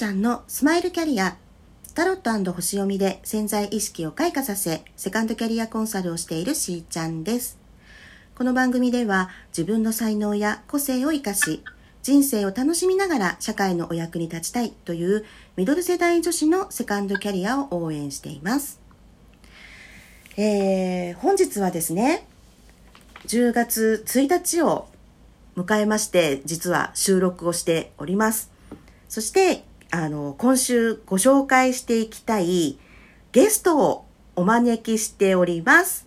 ちゃんのスマイルキャリア。タロット星読みで潜在意識を開花させセカンドキャリアコンサルをしているしーちゃんです。この番組では自分の才能や個性を生かし人生を楽しみながら社会のお役に立ちたいというミドル世代女子のセカンドキャリアを応援しています。えー、本日はですね10月1日を迎えまして実は収録をしております。そして、あの、今週ご紹介していきたいゲストをお招きしております。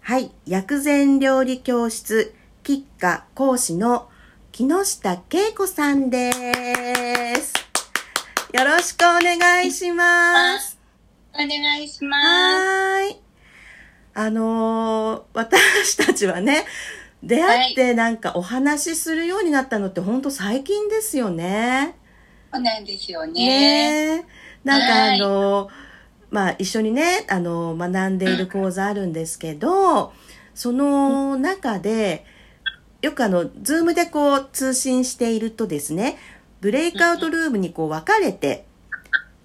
はい、薬膳料理教室吉家講師の木下恵子さんです。よろしくお願いします。お願いします。はい。あのー、私たちはね、出会ってなんかお話しするようになったのって本当最近ですよね。そうなんですよね。ねなんかあの、はい、まあ一緒にね、あの、学んでいる講座あるんですけど、その中で、よくあの、ズームでこう通信しているとですね、ブレイクアウトルームにこう分かれて、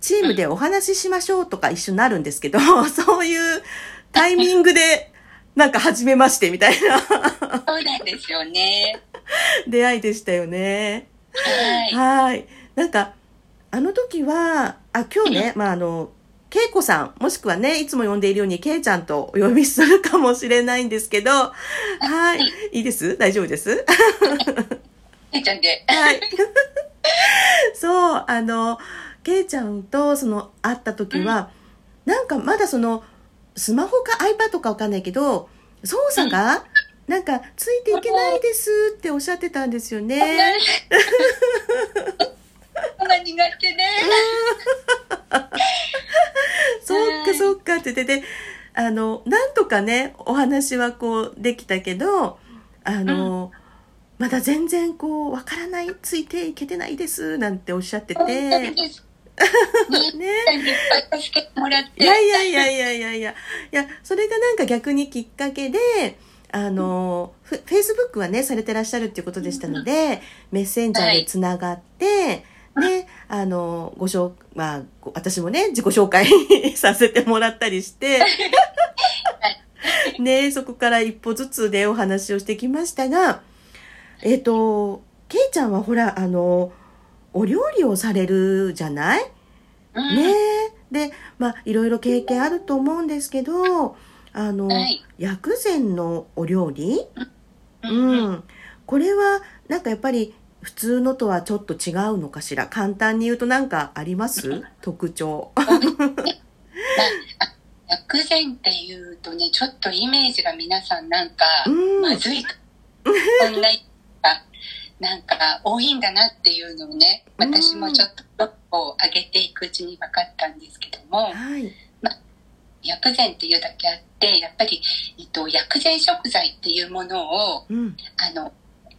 チームでお話ししましょうとか一緒になるんですけど、そういうタイミングで、なんか初めましてみたいな。そうなんですよね。出会いでしたよね。はい。はい。なんか、あの時は、あ、今日ね、まあ、あの、けいこさん、もしくはね、いつも呼んでいるように、けいちゃんとお呼びするかもしれないんですけど、はい。いいです？大丈夫です？けいちゃんで。はい。そう、あの、けいちゃんと、その、会った時は、うん、なんかまだその、スマホか iPad かわかんないけど、操作が、なんか、ついていけないですっておっしゃってたんですよね。が苦手ね。そっかそっかって言ってて、あの、なんとかね、お話はこうできたけど、あの、うん、まだ全然こう、わからない、ついていけてないです、なんておっしゃってて。ね。いやいやいやいやいやいや。いや、それがなんか逆にきっかけで、あの、フェイスブックはね、されてらっしゃるっていうことでしたので、メッセンジャーでつながって、で、あの、ご紹、まあ、私もね、自己紹介 させてもらったりして、ね、そこから一歩ずつでお話をしてきましたが、えっ、ー、と、けいちゃんはほら、あの、お料理をされるじゃない、ね。で、まあ、いろいろ経験あると思うんですけど、あの、はい、薬膳のお料理、うん、これは、なんかやっぱり、普通のとはちょっと違うのかしら？簡単に言うと何かあります？特徴。薬膳っていうとね、ちょっとイメージが皆さんなんか、まずいか、こんな、なんか多いんだなっていうのをね、私もちょっとを上げていくうちに分かったんですけども、はい、ま薬膳っていうだけあって、やっぱり、えっと、薬膳食材っていうものを、うん、あの、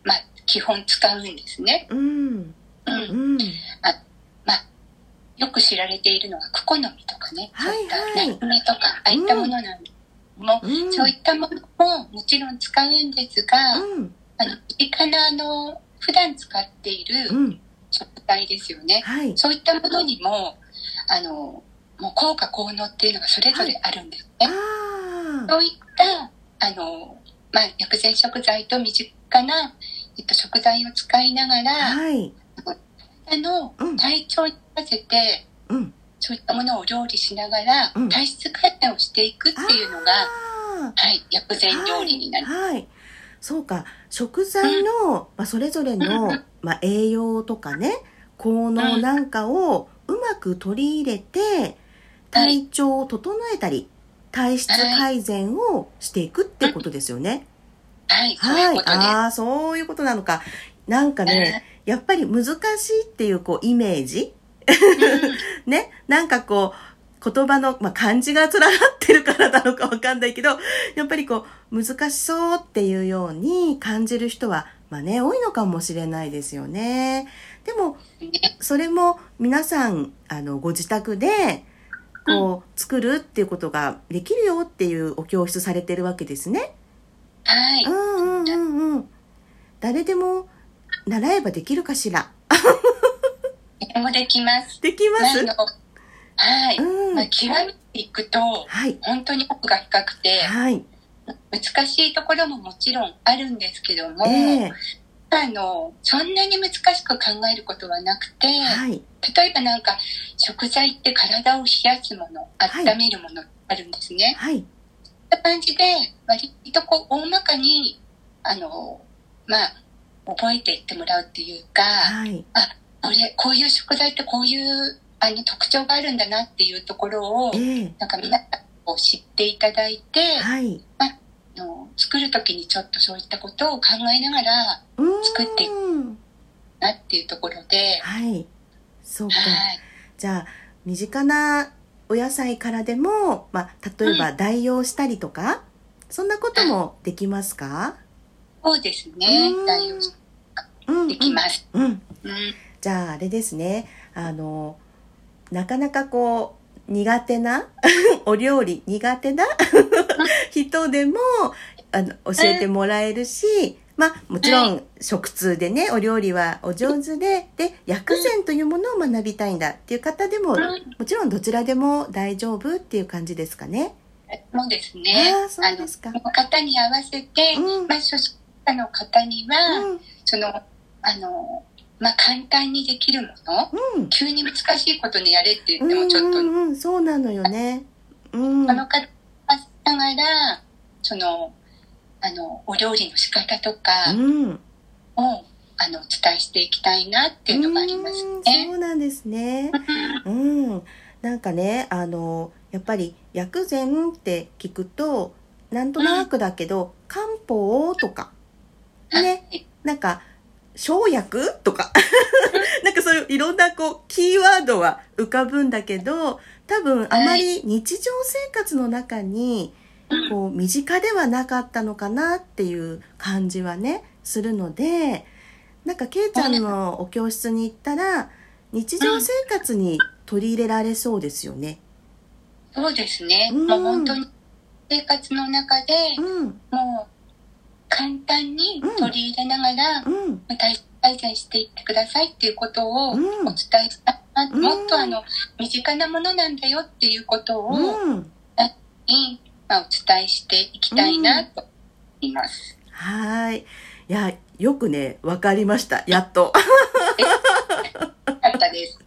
まあ、基本使うんですね。うん。うん。あまあ、よく知られているのがクコの実とかね、そうい。ったナツメとか、ああいったものなんですも、うん、そういったものももちろん使うんですが、うん、あの、身近なあの、普段使っている食材ですよね。はい、そういったものにも、あの、もう効果効能っていうのがそれぞれあるんですね。はい、そういった、あの、まあ、薬膳食材と身近な、えっと、食材を使いながら、はい、あの、体調に合わせて、うん、そういったものを料理しながら、うん、体質改善をしていくっていうのが、はい、薬膳料理になります。はい、はい、そうか。食材の、うん、まあ、それぞれの、まあ、栄養とかね効能なんかをうまく取り入れて、体調を整えたり、体質改善をしていくってことですよね。はい、はい。ああ、そういうことなのか。なんかね、やっぱり難しいっていうこうイメージ？ね、なんかこう、言葉の、まあ、漢字が連なってるからなのかわかんないけど、やっぱりこう、難しそうっていうように感じる人は、まあね、多いのかもしれないですよね。でも、それも皆さん、あの、ご自宅で、こう、作るっていうことができるよっていうお教室されてるわけですね。はい。うんうんうんうん。誰でも習えばできるかしら。でもできます。できます？はい。うんまあ、極めていくと、はい。本当に奥が深くて、はい。難しいところももちろんあるんですけども、ええあの、そんなに難しく考えることはなくて、はい。例えばなんか、食材って体を冷やすもの、はい温めるものあるんですね。はい。そういった感じで、割とこう、大まかに、あの、まあ、覚えていってもらうっていうか、はい。これ、こういう食材ってこういう、あの、特徴があるんだなっていうところを、ええなんか皆さんこう知っていただいて、はい。あの作る時にちょっとそういったことを考えながらうん作っていなっていうところで、はい。そうか。はい。じゃあ、身近なお野菜からでも、まあ、例えば代用したりとか、そんなこともできますか？そうですねうん。代用うん。できます。うん。うん。じゃあ、あれですね。あの、なかなかこう、苦手な お料理苦手な 人でもあの教えてもらえるし、まあもちろん食通でねお料理はお上手でで薬膳というものを学びたいんだっていう方でもうん。もちろんどちらでも大丈夫っていう感じですかね。そうですね。ああそうですか。方に合わせて、うん。まあ、初心者の方には、うん。その、あの、まあ、簡単にできるもの、うん。急に難しいことにやれって言ってうんもちょっと、うんうんそうなのよね。うん。その方ながら、その、あの、お料理の仕方とかうん。を、あの、お伝えしていきたいなっていうのがありますうんね。そうなんですね。うん、なんかねあのやっぱり薬膳って聞くとなんとなくだけど、漢方とかね。はい。なんか生薬とか。なんかそういういろんなこうキーワードは浮かぶんだけど多分あまり日常生活の中にこう身近ではなかったのかなっていう感じはねするのでなんかけいちゃんのお教室に行ったら日常生活に取り入れられそうですよね。そうですね。うん。もう本当に生活の中で、うん。もう簡単に取り入れながら、うん。大改善していってくださいっていうことをおうん。伝えしたうん。もっとあの身近なものなんだよっていうことを、うん。にまあ、お伝えしていきたいなと思います。はーい。いや、よくね、わかりました。やっと。よかったです。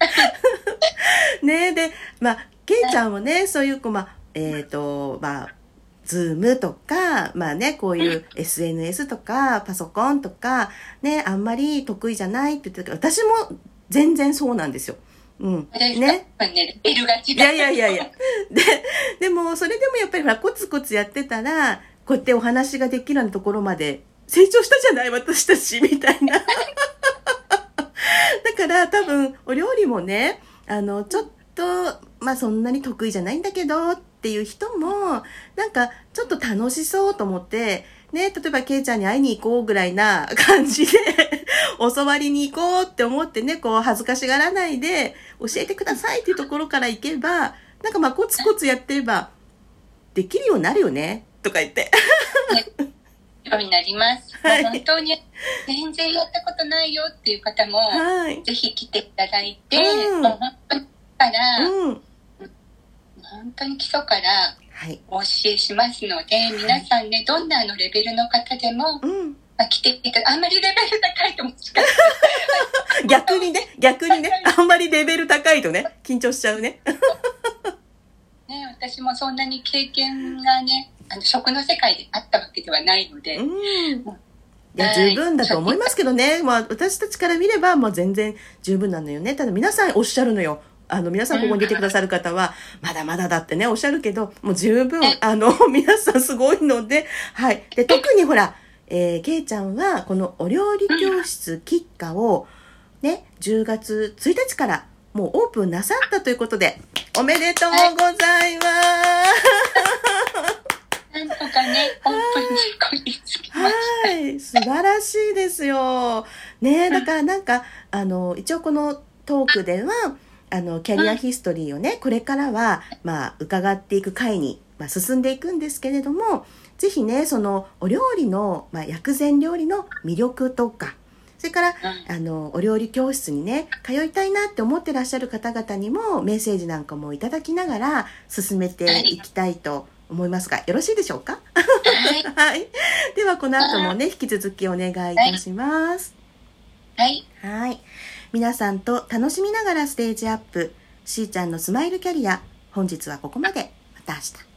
ねで、まあ、けいちゃんもね、そういう、こう、まあ、えっ、と、まあ、ズームとか、まあね、こういう SNS とか、パソコンとか、ね、あんまり得意じゃないって言ってたけど、私も全然そうなんですよ。うん。ね。ね。ベルが違う。いやいやいやいや。で、でも、それでもやっぱりほら、コツコツやってたら、こうやってお話ができるようなところまで成長したじゃない私たち、みたいな。だから多分、お料理もね、あの、ちょっと、まあそんなに得意じゃないんだけど、っていう人も、なんか、ちょっと楽しそうと思って、ね、例えば、ケイちゃんに会いに行こうぐらいな感じで、教わりに行こうって思ってね、こう、恥ずかしがらないで、教えてくださいっていうところから行けば、なんかまあ、コツコツやってれば、できるようになるよね、とか言って。ようになります。はい本当に全然やったことないよっていう方も、はい。ぜひ来ていただいて、うんもう本当にから、うん。本当に基礎からはい。お教えしますので、皆さんね、どんなあのレベルの方でも、うん。まあ、来ていただあんまりレベル高いともしか 逆にね、逆にね、あんまりレベル高いとね、緊張しちゃうね。ね、私もそんなに経験がね、あの食の世界であったわけではないので、うん。いや、はい十分だと思いますけどね。まあ、私たちから見れば、まあ、全然十分なのよね。ただ、皆さんおっしゃるのよ。あの、皆さんここに出てくださる方は、まだまだだってね、おっしゃるけど、もう十分、あの、皆さんすごいので、はい。で、特にほら、えー、けいちゃんは、このお料理教室キッカを、ね、10月1日から、もうオープンなさったということで、おめでとうございます。なんとかね、オープンにこぎつきましはい、素晴らしいですよ。ねだからなんか、あの、一応このトークでは、あの、キャリアヒストリーをね、これからは、まあ、伺っていく回に、まあ、進んでいくんですけれども、ぜひね、その、お料理の、まあ、薬膳料理の魅力とか、それから、あの、お料理教室にね、通いたいなって思ってらっしゃる方々にもメッセージなんかもいただきながら進めていきたいと思いますが、よろしいでしょうか？はい。はい。では、この後もね、引き続きお願いいたします。はい。はい。皆さんと楽しみながらステージアップ。しーちゃんのスマイルキャリア。本日はここまで。また明日。